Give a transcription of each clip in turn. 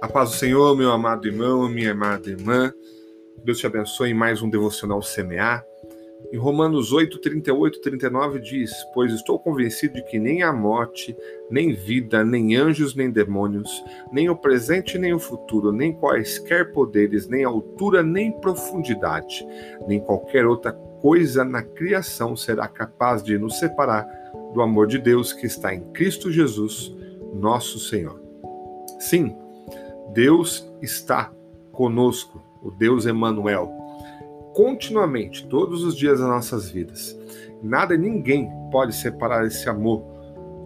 A paz do Senhor, meu amado irmão, minha amada irmã. Deus te abençoe em mais um devocional semear. Em Romanos 8, 38 39 diz: Pois estou convencido de que nem a morte, nem vida, nem anjos, nem demônios, nem o presente, nem o futuro, nem quaisquer poderes, nem altura, nem profundidade, nem qualquer outra coisa na criação será capaz de nos separar do amor de Deus que está em Cristo Jesus, nosso Senhor. Sim, Deus está conosco, o Deus Emanuel, continuamente, todos os dias das nossas vidas. Nada e ninguém pode separar esse amor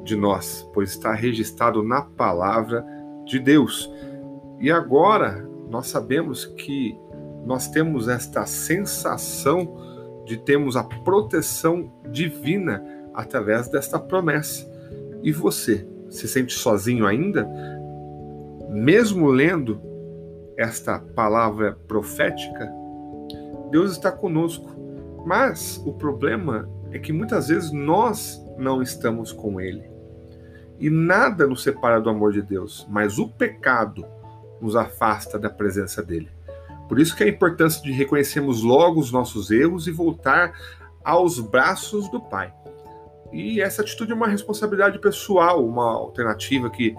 de nós, pois está registrado na palavra de Deus. E agora nós sabemos que nós temos esta sensação de termos a proteção divina através desta promessa. E você, se sente sozinho ainda? Mesmo lendo esta palavra profética, Deus está conosco. Mas o problema é que muitas vezes nós não estamos com Ele. E nada nos separa do amor de Deus, mas o pecado nos afasta da presença dele. Por isso que a importância de reconhecermos logo os nossos erros e voltar aos braços do Pai. E essa atitude é uma responsabilidade pessoal, uma alternativa que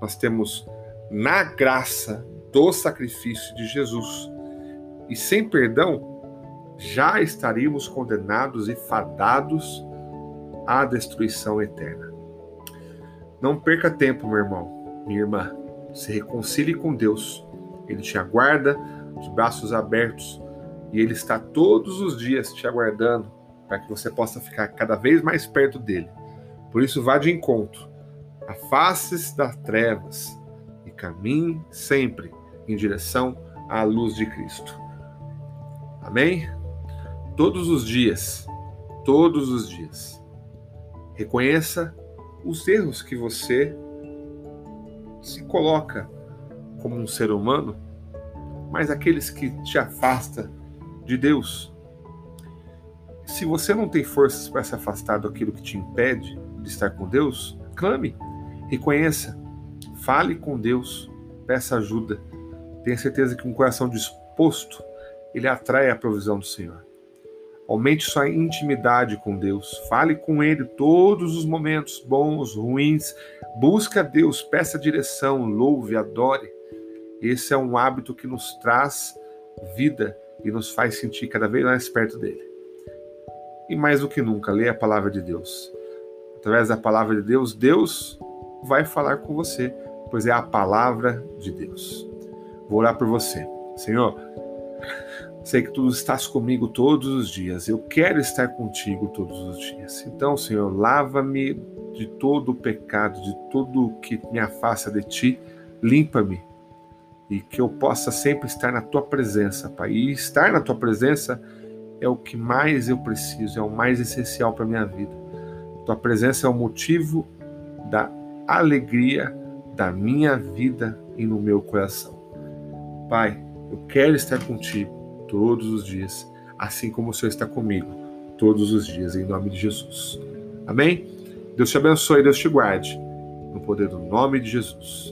nós temos na graça do sacrifício de Jesus. E sem perdão, já estaríamos condenados e fadados à destruição eterna. Não perca tempo, meu irmão, minha irmã. Se reconcilie com Deus. Ele te aguarda de braços abertos e ele está todos os dias te aguardando para que você possa ficar cada vez mais perto dele. Por isso, vá de encontro. Afaste-se das trevas caminhe sempre em direção à luz de Cristo. Amém? Todos os dias, todos os dias, reconheça os erros que você se coloca como um ser humano, mas aqueles que te afasta de Deus. Se você não tem forças para se afastar daquilo que te impede de estar com Deus, clame, reconheça, Fale com Deus, peça ajuda. Tenha certeza que um coração disposto, ele atrai a provisão do Senhor. Aumente sua intimidade com Deus. Fale com Ele todos os momentos, bons, ruins. Busque a Deus, peça direção, louve, adore. Esse é um hábito que nos traz vida e nos faz sentir cada vez mais perto dele. E mais do que nunca, leia a palavra de Deus. Através da palavra de Deus, Deus vai falar com você pois é a palavra de Deus. Vou orar por você. Senhor, sei que tu estás comigo todos os dias. Eu quero estar contigo todos os dias. Então, Senhor, lava-me de todo o pecado, de tudo que me afasta de ti. Limpa-me e que eu possa sempre estar na tua presença, Pai. E estar na tua presença é o que mais eu preciso, é o mais essencial para minha vida. Tua presença é o motivo da alegria da minha vida e no meu coração. Pai, eu quero estar contigo todos os dias, assim como o Senhor está comigo todos os dias, em nome de Jesus. Amém? Deus te abençoe, Deus te guarde, no poder do nome de Jesus.